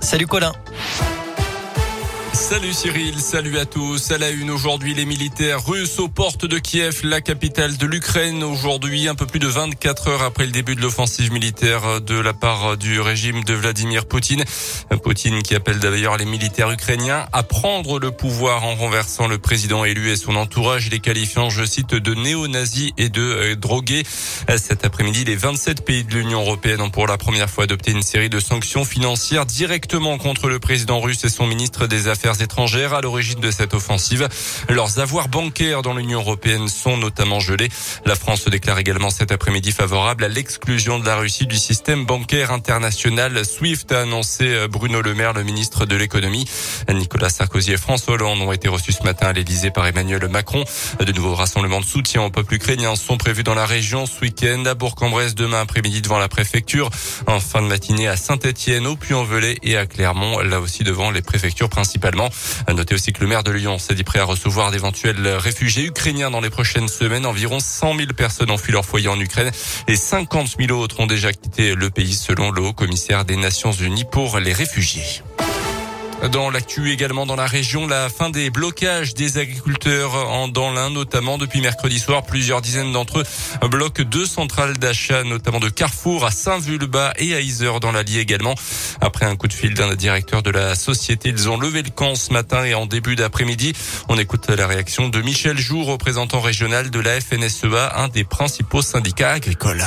Salut Colin. Salut Cyril, salut à tous. À la une aujourd'hui, les militaires russes aux portes de Kiev, la capitale de l'Ukraine. Aujourd'hui, un peu plus de 24 heures après le début de l'offensive militaire de la part du régime de Vladimir Poutine. Poutine qui appelle d'ailleurs les militaires ukrainiens à prendre le pouvoir en renversant le président élu et son entourage, les qualifiant, je cite, de néo-nazis et de euh, drogués. Cet après-midi, les 27 pays de l'Union européenne ont pour la première fois adopté une série de sanctions financières directement contre le président russe et son ministre des Affaires étrangères à l'origine de cette offensive. Leurs avoirs bancaires dans l'Union européenne sont notamment gelés. La France se déclare également cet après-midi favorable à l'exclusion de la Russie du système bancaire international SWIFT, a annoncé euh, Bruno Le Maire, le ministre de l'économie. Nicolas Sarkozy et François Hollande ont été reçus ce matin à l'Elysée par Emmanuel Macron. De nouveaux rassemblements de soutien au peuple ukrainien sont prévus dans la région ce week-end à Bourg-en-Bresse demain après-midi devant la préfecture. En fin de matinée à Saint-Etienne, au Puy-en-Velay et à Clermont, là aussi devant les préfectures principales. Notez aussi que le maire de Lyon s'est dit prêt à recevoir d'éventuels réfugiés ukrainiens dans les prochaines semaines. Environ 100 000 personnes ont fui leur foyer en Ukraine et 50 000 autres ont déjà quitté le pays selon le haut commissaire des Nations Unies pour les réfugiés. Dans l'actu également dans la région, la fin des blocages des agriculteurs en dans l'Ain, notamment depuis mercredi soir. Plusieurs dizaines d'entre eux bloquent deux centrales d'achat, notamment de Carrefour à Saint-Vulbas et à Isère dans l'Allier également. Après un coup de fil d'un directeur de la société, ils ont levé le camp ce matin et en début d'après-midi. On écoute la réaction de Michel Joux, représentant régional de la FNSEA, un des principaux syndicats agricoles.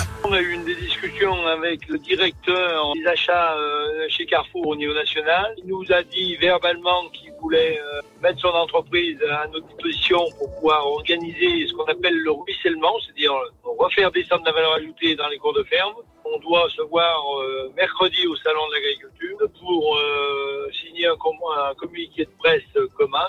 Avec le directeur des achats euh, chez Carrefour au niveau national. Il nous a dit verbalement qu'il voulait euh, mettre son entreprise à notre disposition pour pouvoir organiser ce qu'on appelle le ruissellement, c'est-à-dire refaire descendre la valeur ajoutée dans les cours de ferme. On doit se voir euh, mercredi au salon de l'agriculture pour signer un communiqué de presse commun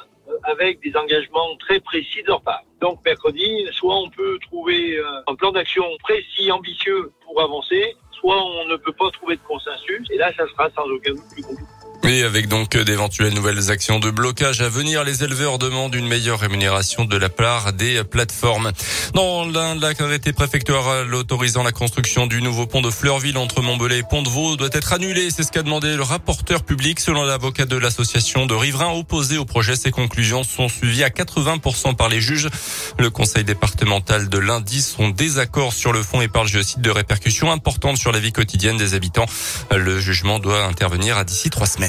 avec des engagements très précis de leur part. Donc mercredi, soit on peut trouver un plan d'action précis, ambitieux pour avancer, soit on ne peut pas trouver de consensus, et là, ça sera sans aucun doute plus compliqué. Et avec donc d'éventuelles nouvelles actions de blocage à venir, les éleveurs demandent une meilleure rémunération de la part des plateformes. Dans l'arrêté préfectoral autorisant la construction du nouveau pont de Fleurville entre Montbelay et Pont-de-Vaux doit être annulé. C'est ce qu'a demandé le rapporteur public selon l'avocat de l'association de riverains opposés au projet. Ces conclusions sont suivies à 80% par les juges. Le conseil départemental de lundi son désaccord sur le fond et parle, je cite, de répercussions importantes sur la vie quotidienne des habitants. Le jugement doit intervenir à d'ici trois semaines.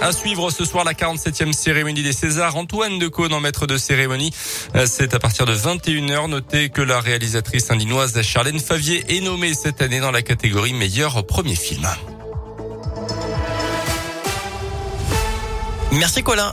À suivre ce soir la 47e cérémonie des Césars. Antoine Decaune en maître de cérémonie. C'est à partir de 21h. Notez que la réalisatrice indinoise Charlène Favier est nommée cette année dans la catégorie meilleur premier film. Merci Colin.